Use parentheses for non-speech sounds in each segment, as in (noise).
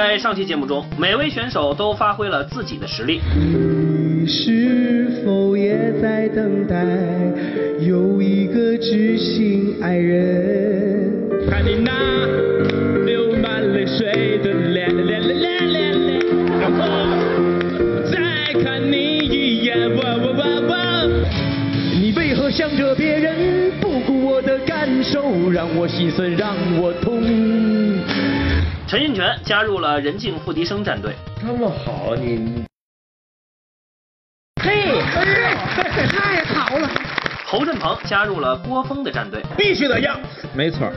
在上期节目中，每位选手都发挥了自己的实力。你是否也在等待有一个知心爱人？看你那流满泪水的脸，再看你一眼，我我我我。你为何想着别人，不顾我的感受，让我心酸，让我痛？陈印泉加入了任静付笛声战队，这么好，你嘿，太好了！侯振鹏加入了郭峰的战队，必须得要，没错儿，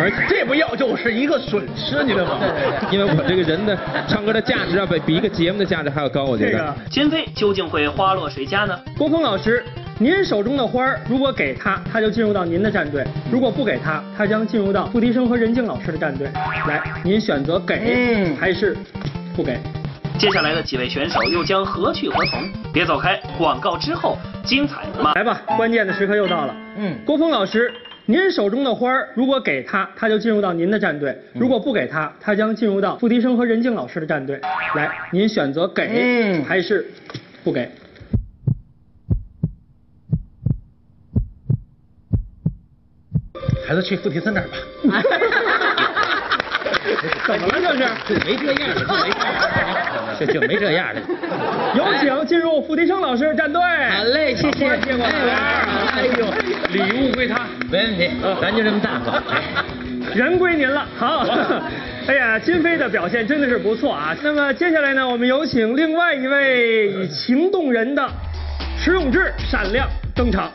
而且这不要就是一个损失，你知道吗？因为我这个人的唱歌的价值要比比一个节目的价值还要高，我觉得。这个金飞究竟会花落谁家呢？郭峰老师，您手中的花儿，如果给他，他就进入到您的战队；如果不给他，他将进入到付笛生和任静老师的战队。来，您选择给还是不给？接下来的几位选手又将何去何从？别走开，广告之后精彩吗来吧，关键的时刻又到了。嗯郭峰老师，您手中的花儿，如果给他，他就进入到您的战队；如果不给他，他将进入到付笛生和任静老师的战队。来，您选择给嗯还是不给？还是去付提森那儿吧。(laughs) 怎么了这是？没这样的，没这样的，这就没这样的。有请进入付笛生老师的战队。好嘞，谢谢。接过来。哎呦，礼物归他，没问题，咱就这么大方。人归您了，好。(laughs) 哎呀，金飞的表现真的是不错啊。那么接下来呢，我们有请另外一位以情动人的迟永志闪亮登场。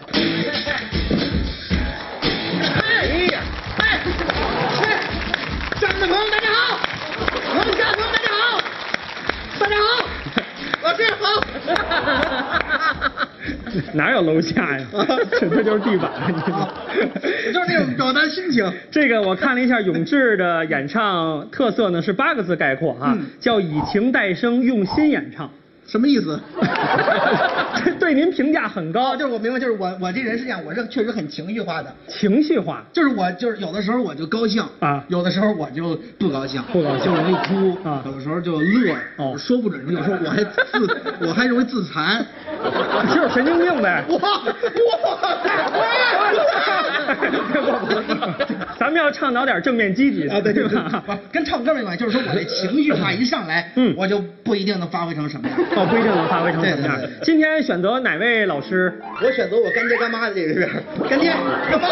哪有楼下呀？(laughs) 这这就是地板。就是那种表达心情。这个我看了一下永志的演唱特色呢，是八个字概括啊，叫以情代声，用心演唱。什么意思？这 (laughs) 对您评价很高，哦，就是我明白，就是我我这人是这样，我是确实很情绪化的，情绪化。就是我就是有的时候我就高兴啊有的时候我就不高兴，不高兴就容易哭啊有的时候就乐，哦说不准，有时候我还自我还容易自残。(laughs) 就是神经病呗。哇哇！咱们要倡导点正面积极的啊，对对对，吧？(laughs) 不跟唱歌没关系，就是说我这情绪化一上来，(laughs) 嗯我就不一定能发挥成什么样。哦，不一定能发挥成什么样对对对。今天选择哪位老师？我选择我干爹干妈的这个边，干爹干妈。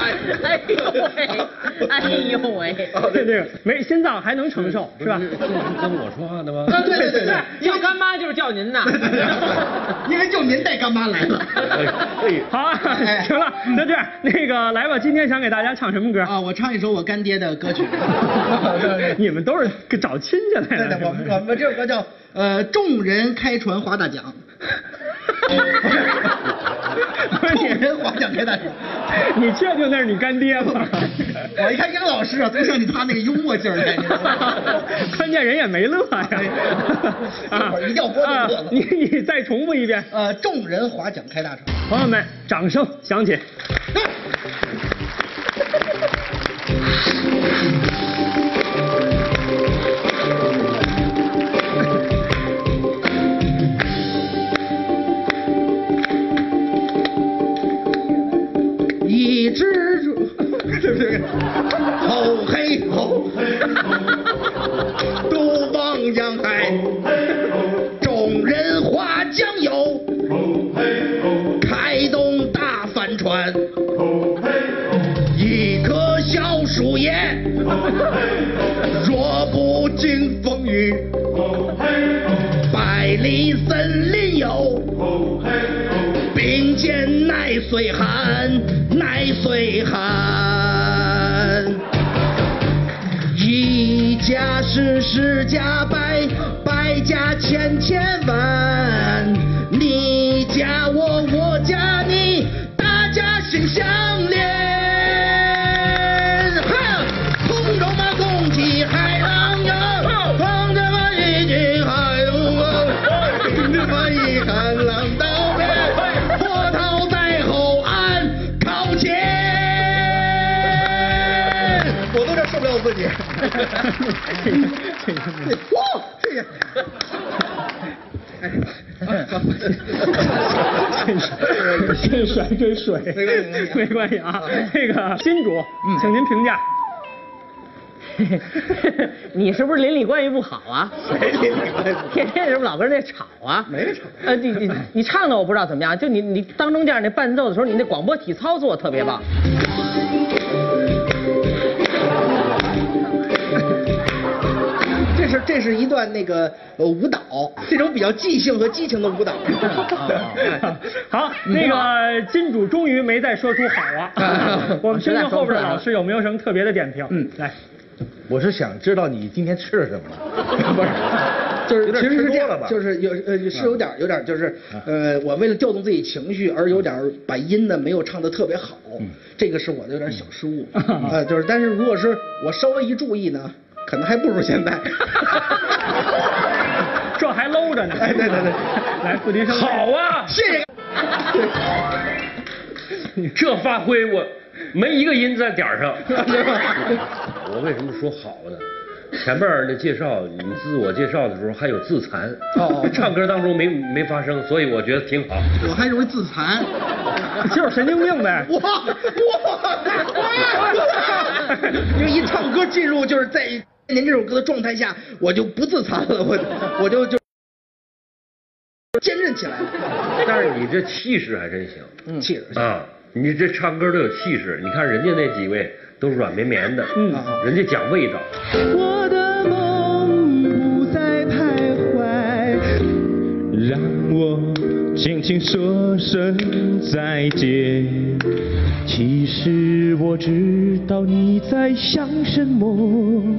哎呦喂，哎呦喂，这这个没心脏还能承受是吧？跟我说话的吗？啊，对对对对，叫干妈就是叫您呐。因为就您带干妈来了。(laughs) 好啊，行了，那这样那个来吧，今天想给大家唱什么歌？啊，我唱一首我干爹的歌曲。(laughs) 你们都是找亲戚来对的对，我们我们这首歌叫呃众人开船划大桨。众人划桨开大桨。你确定那是你干爹吗？我一看杨老师啊，都像你他那个幽默劲儿？(laughs) 关键人也没乐呀。(laughs) 一会儿一掉锅就啊乐了你你再重复一遍。呃，众人划桨开大船。朋友们，掌声响起。一只猪，对不对？吼嘿吼，渡望江海，众人划桨游，开动大帆船，一棵小树叶，(laughs) 若不经风雨，百里森林游。并肩耐岁寒，耐岁寒。一家十，十家百，百家千千万。你家我，不了我自己。哇，这个。这水这水没关系没关系啊。这个金主，请您评价。你是不是邻里关系不好啊？谁邻里关系天天是不是老跟人家吵啊？没吵呃，你你你唱的我不知道怎么样，就你你当中间那伴奏的时候，你那广播体操做的特别棒。是这是一段那个呃舞蹈，这种比较即兴和激情的舞蹈。(laughs) (laughs) 好，那个金主终于没再说出好 (laughs) 啊。我们听听后边的老师有没有什么特别的点评。嗯，来，我是想知道你今天吃了什么了。不是，就是其实是这吃多了吧，样就是有呃是有点有点就是呃我为了调动自己情绪而有点把音呢没有唱的特别好，这个是我的有点小失误啊，就是但是如果是我稍微一注意呢，可能还不如现在。(laughs) 这还搂着呢。哎对对对 (laughs) 来，付笛声。好啊，谢谢。(laughs) 这发挥我没一个音在点儿上。我为什么说好呢？前面儿的介绍，你自我介绍的时候还有自残，哦 (laughs) 唱歌当中没没发生，所以我觉得挺好。我还容易自残。(laughs) 就是神经病呗。哇哇！因为一唱歌进入就是在您这首歌的状态下，我就不自残了，我我就就坚韧起来了。但是你这气势还真行。嗯，气势。啊，你这唱歌都有气势，你看人家那几位都软绵绵的，嗯人家讲味道。我的梦不再徘徊，让我轻轻说声再见。其实我知道你在想什么。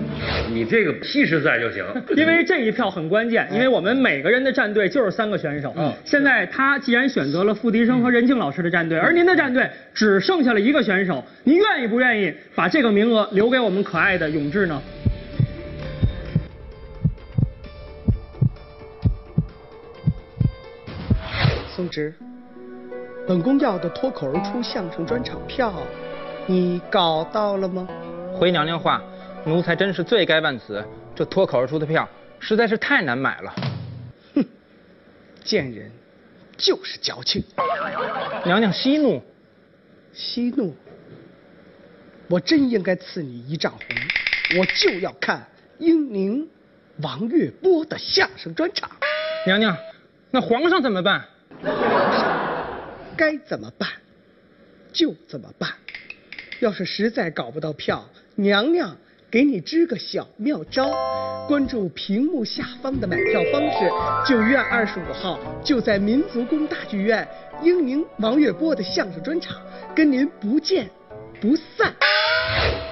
你这个气势在就行。因为这一票很关键，因为我们每个人的战队就是三个选手。嗯现在他既然选择了付笛声和任静老师的战队，而您的战队只剩下了一个选手，您愿意不愿意把这个名额留给我们可爱的永志呢？松枝，本宫要的脱口而出相声专场票，你搞到了吗？回娘娘话，奴才真是罪该万死。这脱口而出的票实在是太难买了。哼贱人，就是矫情。娘娘息怒，息怒，我真应该赐你一丈红，我就要看英宁、王月波的相声专场。娘娘，那皇上怎么办？(laughs) 该怎么办就怎么办。要是实在搞不到票，娘娘给你支个小妙招，关注屏幕下方的买票方式。九月二十五号就在民族宫大剧院，英宁、王月波的相声专场，跟您不见不散。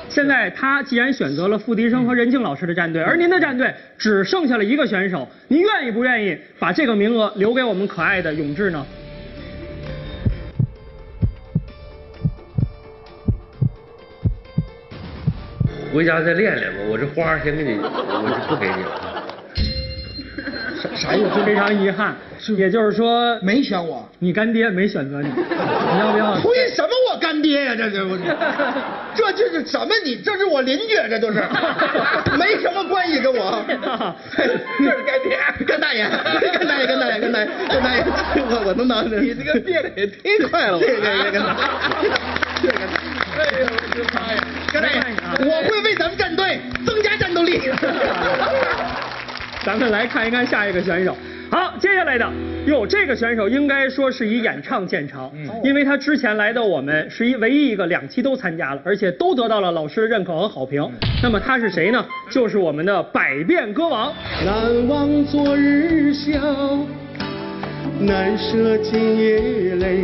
现在他既然选择了付笛声和任静老师的战队，而您的战队只剩下了一个选手，您愿意不愿意把这个名额留给我们可爱的永志呢？回家再练练吧，我这花儿先给你，我就不给你了。啥啥意思？非常遗憾，也就是说没选我。你干爹没选择你，你要不要？(laughs) 推什么我干爹呀、这这我这 (laughs) 这是什么你？这是我邻居，这都是 (laughs) 没什么关系跟我。(laughs) 这是干爹，干大爷，干大爷，干大爷，干大爷，干大爷，我我能拿着。你这个变得也忒快了，我。谢谢干大爷，谢谢干大爷。哎呦，我的妈呀！干大爷，我会为咱们战队增加战斗力。咱们来看一看下一个选手。好，接下来的哟，这个选手应该说是以演唱见长，因为他之前来到我们是一唯一一个两期都参加了，而且都得到了老师的认可和好评。那么他是谁呢？就是我们的百变歌王。难忘昨日笑，难舍今夜泪。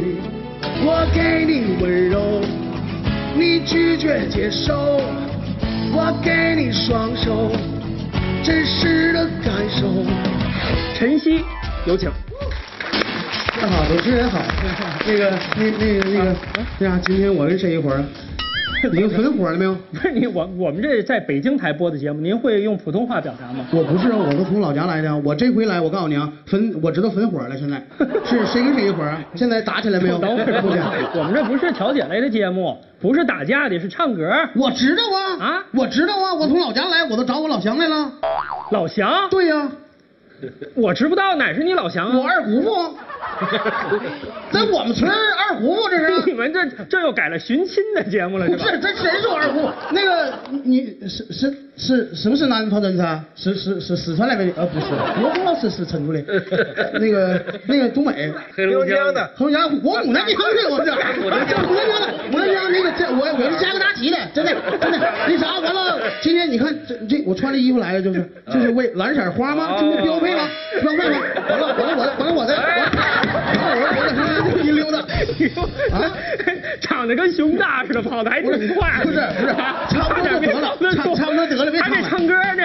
我给你温柔，你拒绝接受。我给你双手，真实的感受。晨曦，有请。大家好，主持人好。(laughs) 那个，那那个那个，对啊，今天我跟谁一伙儿啊？已经焚火了没有？不是你我我们这在北京台播的节目，您会用普通话表达吗？我不是啊，我是从老家来的。我这回来，我告诉你啊，焚我知道焚火了。现在 (laughs) 是谁跟谁一伙儿啊？现在打起来没有？等会儿，我们这不是调解类的节目，不是打架的，是唱歌。我知道啊啊我知道啊，我从老家来，我都找我老乡来了。老乡，对呀、我知不道哪是你老乡啊？我二姑父，(laughs) 在我们村二姑父这是。(laughs) 你们这这又改了寻亲的节目了是吧？不是，这谁是我二胡？那个你是是是是不是南方人噻？是是是四川那边的？呃，不是，我怎么老是是成都的？那个那个东北，黑龙江的，黑龙江，我牡丹 (laughs) 江的，我这牡丹江，牡丹江的，牡丹江那个这我我是加格达奇的，真的真的。那啥，完了，今天你看这这我穿的衣服来了，就是就是为蓝色花吗？这不标配吗？标配吗？完了完了我完了我的，完了我我我这一溜达。啊长得跟熊大似的，跑的还挺快。不是不是啊差不多就得了差差不多得了别还得唱了唱歌呢。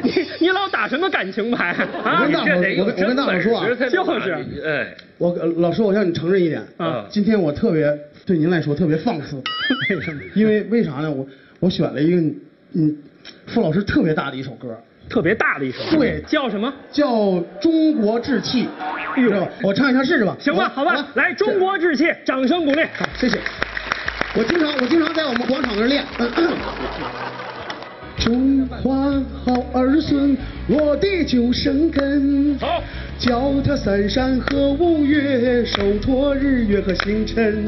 (laughs) 你你老打什么感情牌啊？我跟大伙儿你这得有我跟我跟大伙说啊就是哎，我呃老师，我向你承认一点啊今天我特别对您来说特别放肆，为什么？因为为啥呢？我我选了一个嗯，傅老师特别大的一首歌，特别大的一首歌，对叫什么？叫《中国志气》，哎呦？我唱一下试试吧。行吧，好吧，来，中国志气，掌声鼓励。好，谢谢。我经常我经常在我们广场那儿练。(laughs) 中华好儿孙，落地就生根。好，脚踏三山和五岳，手托日月和星辰。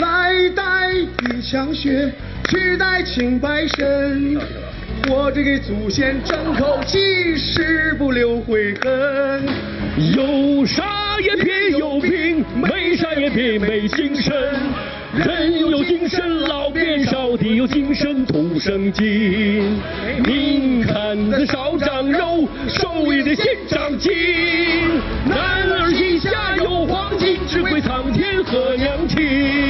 来带一腔血，去带清白身。我这给祖先争口气，誓不留悔恨。有啥也别有病，没啥也别没精神。人有精神老变少，地有精神土生金。您看这少长肉，手也得先长筋。男儿膝下有黄金，只会苍天和娘亲。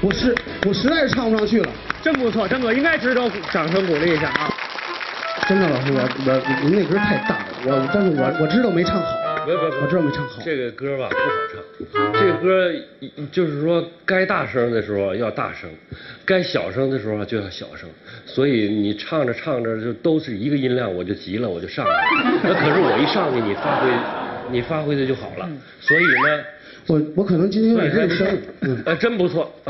我实我实在是唱不上去了。真不错，真不错，应该值得掌声鼓励一下啊！真的，老师，我我您那歌太大了，我但是我我知道没唱好，不不不我知道没唱好。这个歌吧不好唱，这个歌就是说该大声的时候要大声，该小声的时候就要小声，所以你唱着唱着就都是一个音量，我就急了，我就上去了。那可是我一上去，你发挥，你发挥的就好了。所以呢，我我可能今天有点认生，嗯，(laughs) 呃，真不错。(laughs)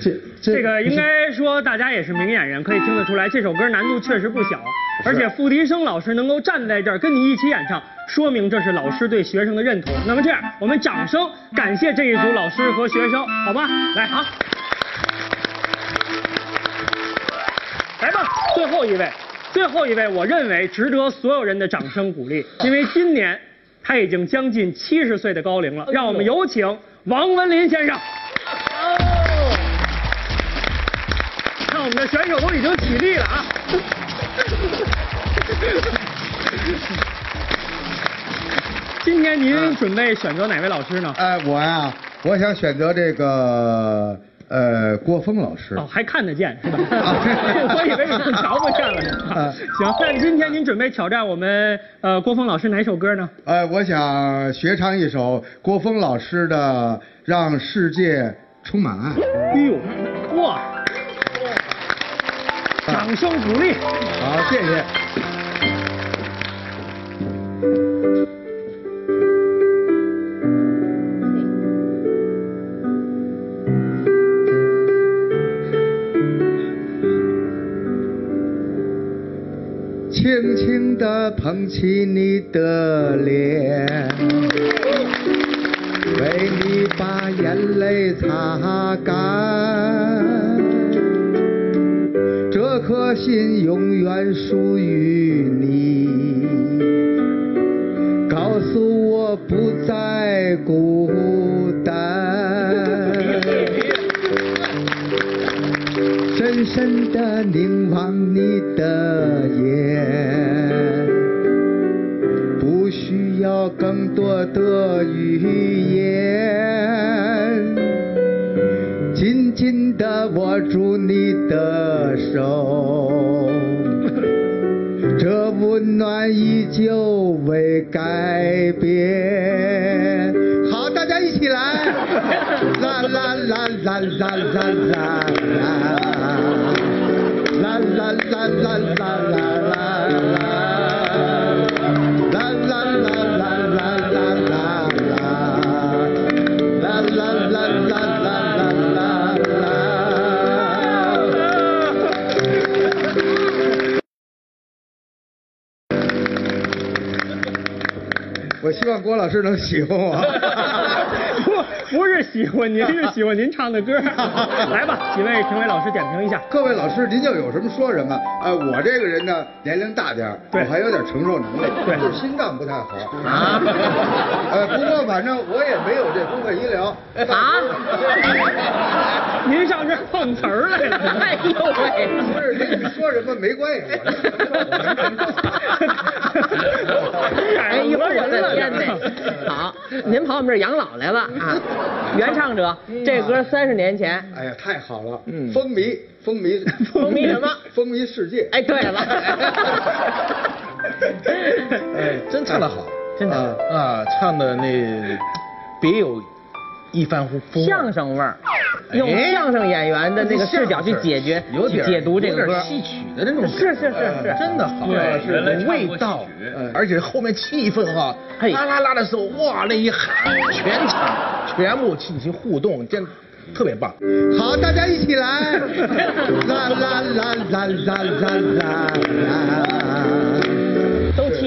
这这这个应该说大家也是明眼人，可以听得出来，这首歌难度确实不小，而且付笛声老师能够站在这儿跟你一起演唱，说明这是老师对学生的认同。那么这样，我们掌声感谢这一组老师和学生，好吧？来，好，来吧，最后一位，最后一位，我认为值得所有人的掌声鼓励，因为今年他已经将近七十岁的高龄了，让我们有请王文林先生。看我们的选手都已经起立了啊！(laughs) 今天您准备选择哪位老师呢？呃哎，我呀，我想选择这个呃郭峰老师。哦，还看得见是吧？啊 (laughs) 我以为已经瞧不见了呢。啊 (laughs) 行，那今天您准备挑战我们呃郭峰老师哪首歌呢？呃，我想学唱一首郭峰老师的《让世界充满爱》。哎呦，哇！掌声鼓励。好，谢谢。轻轻地捧起你的脸，为你把眼泪擦干。这颗心永远属于你，告诉我不再孤单。深深地凝望你的眼，多的语言，紧紧地握住你的手，这温暖。依旧未改变。好，大家一起来，(laughs) 啦啦啦啦啦啦啦啦，啦啦啦啦啦啦啦，望郭老师能喜欢我。(laughs) 不不是喜欢您，是喜欢您唱的歌。来吧，几位评委老师点评一下。各位老师，您就有什么说什么。呃，我这个人呢，年龄大点儿对我还有点承受能力，对就是心脏不太好啊。呃，不过反正我也没有这公费医疗啊您上这碰瓷儿来了。(laughs) 哎呦喂！不是，这你说什么没关系，哎呦我的天哪！好，您跑我们这儿养老来了啊！(laughs) 原唱者，这歌三十年前。哎呀，太好了，嗯风靡风靡 (laughs) 风靡什么？(laughs) 风靡世界。哎，对了，哎，真唱得好，真的啊，唱的那别有一番呼风相声味儿用相声演员的那个视角去解决有点解读这个戏曲的那种是是是是。真的好。是有味道。而且后面气氛哈啦啦啦的时候哇那一喊全场全部进行互动真特别棒。好大家一起来。啦 (laughs) 啦啦啦啦啦啦啦啦啦。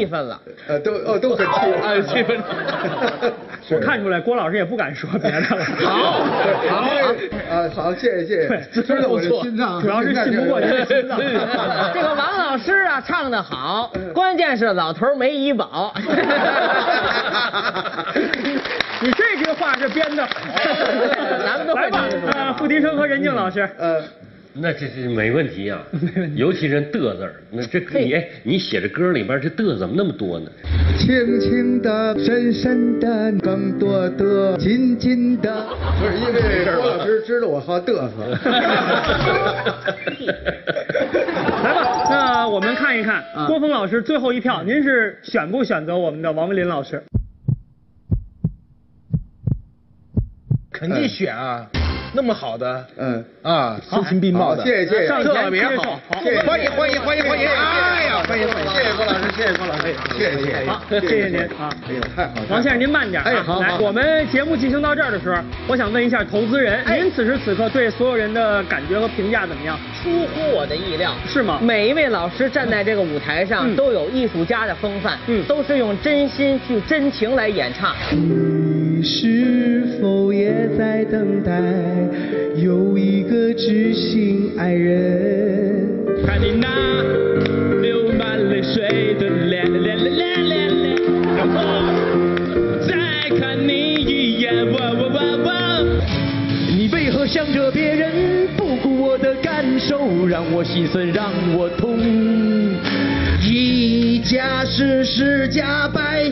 气愤了。呃，都哦都很气啊 (laughs) 气愤。(laughs) 我看出来，郭老师也不敢说别的了。(laughs) 好，好，啊，好，谢谢谢谢，对知道我的心脏，主要是信不过您的心脏。这个王老师啊，唱的好，关键是老头没医保。你这句话是编的。咱们都会来吧呃，付笛声和任静老师。呃，那这是没问题啊，(laughs) 尤其是嘚字儿，那这你哎，你写的歌里边这嘚怎么那么多呢？轻轻的，深深的，更多的，紧紧的。不是因为郭老师知道我好嘚瑟。来吧，那我们看一看啊郭峰老师最后一票，您是选不选择我们的王文林老师？肯定选啊，那么好的嗯，啊，声情并茂的，谢谢谢谢上前特别好，欢迎欢迎欢迎欢迎！哎呀，欢迎欢迎！谢谢郭老师，谢谢郭老师，谢谢谢谢。好，谢谢您啊。哎呦，太好了。王先生，您慢点啊！来，哎好来我们节目进行到这儿的时候，我想问一下投资人，您此时此刻对所有人的感觉和评价怎么样？出乎我的意料，是吗每一位老师站在这个舞台上，嗯都有艺术家的风范，嗯都是用真心去真情来演唱。是否也在等待有一个知心爱人？看你那流满泪水的脸，脸脸脸脸脸，再看你一眼，哇哇哇哇。你为何想着别人，不顾我的感受，让我心酸，让我痛？一加十，十加百，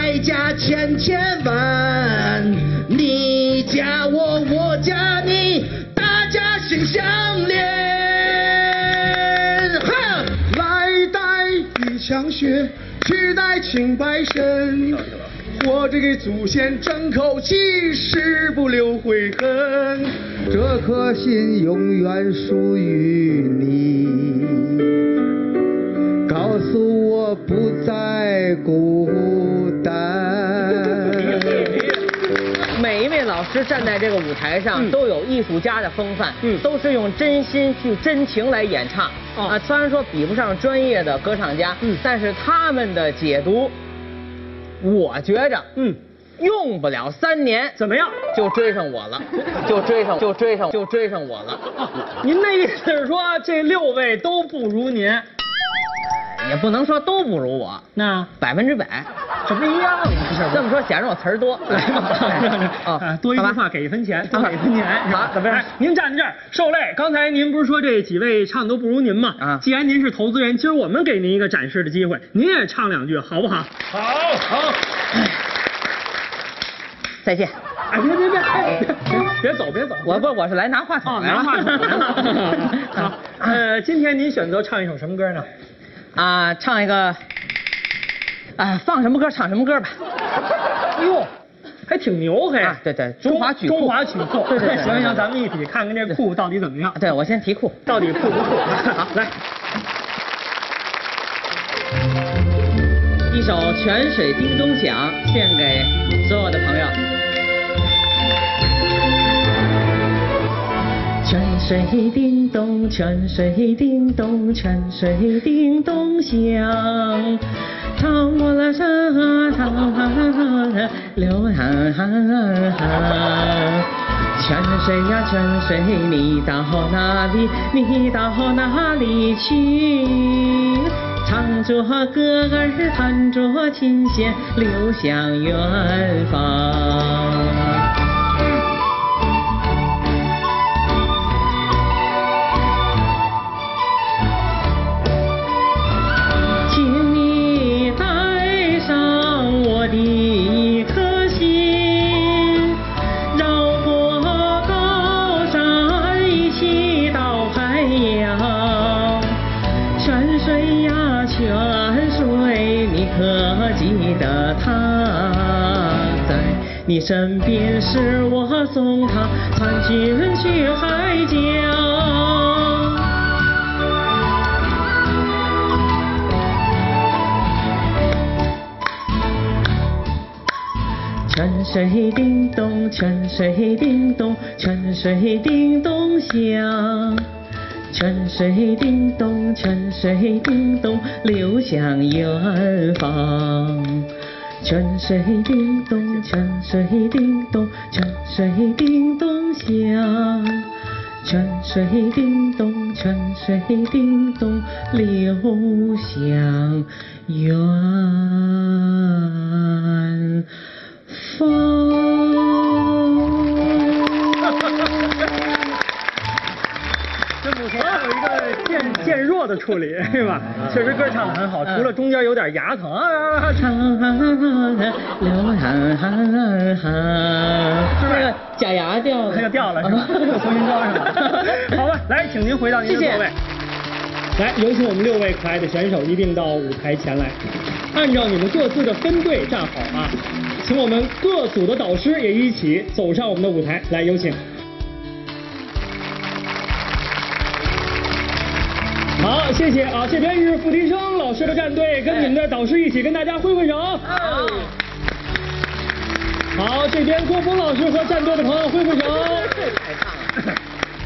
百加千，千万。你加我，我加你，大家心相连。哈，来带一腔血，去带清白身。活着给祖先争口气，誓不留悔恨。这颗心永远属于你。告诉我不再每一位老师站在这个舞台上，嗯都有艺术家的风范，嗯都是用真心去真情来演唱。哦啊，虽然说比不上专业的歌唱家，嗯但是他们的解读，我觉着，嗯，用不了三年怎么样？就追上我了，(laughs) 就追上，就追上，就追上我了。您的意思是说这六位都不如您？也不能说都不如我，那百分之百，这不一样吗？这么说显着我词儿多，来吧，(laughs) 啊，多一句话给一分钱，多给一分钱，是吧好怎么样您站在这儿受累。刚才您不是说这几位唱都不如您吗？啊既然您是投资人，今儿我们给您一个展示的机会，您也唱两句，好不好？好好，再见。哎，别别别，别走，别走，我不，我是来拿话筒哦，来了。拿话筒来了。(laughs) 好，呃，今天您选择唱一首什么歌呢？啊，唱一个哎，放什么歌唱什么歌吧。哟，还挺牛嘿！啊，对对，中华曲库，中华曲库。对对对，行行，咱们一起看看这库到底怎么样。对，我先提库，到底库不库？(laughs) 好，来。一首《泉水叮咚响》献给所有的朋友。泉水叮咚，泉水叮咚，泉水叮咚响，唱过了山啊，唱流啊，泉水呀泉水，你到哪里？你到哪里去？唱着歌儿，弹着琴弦，流向远方。身边是，我送他参军去海疆。泉水叮咚，泉水叮咚，泉水叮咚响。泉水叮咚，泉水叮咚，流向远方。泉水叮咚，泉水叮咚，泉水叮咚响。泉水叮咚，泉水叮咚，流向远方这目前有一个渐渐弱的处理，是吧？确实歌唱的很好，除了中间有点牙疼啊。唱流是不是 (laughs) 假牙掉了？那就掉了是吧？又重新装上了。(laughs) 好啊，来，请您回到您的座位。来，有请我们六位可爱的选手一并到舞台前来，按照你们各自的分队站好啊。请我们各组的导师也一起走上我们的舞台，来，有请。好，谢谢啊！这边是付笛声老师的战队，跟你们的导师一起跟大家挥挥手。好，这边郭峰老师和战队的朋友挥挥手。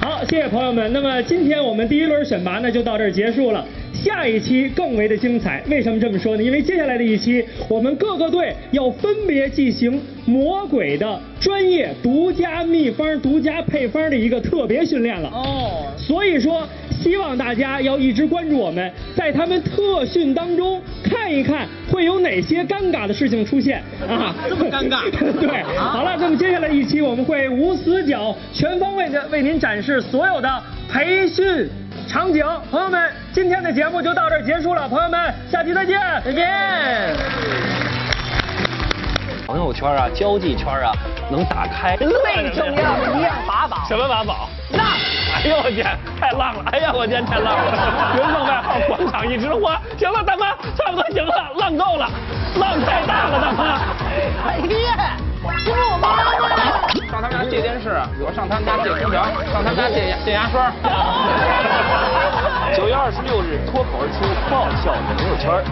好，谢谢朋友们。那么今天我们第一轮选拔呢就到这儿结束了。下一期更为的精彩，为什么这么说呢？因为接下来的一期，我们各个队要分别进行魔鬼的专业、独家秘方、独家配方的一个特别训练了。哦，所以说。希望大家要一直关注我们，在他们特训当中看一看会有哪些尴尬的事情出现啊！这么尴尬？(laughs) 对，好了，那么接下来一期我们会无死角、全方位的为您展示所有的培训场景。朋友们，今天的节目就到这儿结束了，朋友们，下期再见，再见。朋友圈啊，交际圈啊，能打开最重要的一样法宝。什么法宝？浪！哎呦我天，太浪了！哎呀我天，太浪了！人送外号广场一枝花。行了，大妈，差不多行了，浪够了，浪太大了，大妈。哎爹，这不我妈吗？上他们家借电视，我上他们家借空调，上他们家借借牙刷。(laughs) 九月二十六日，脱口而出爆笑朋友圈。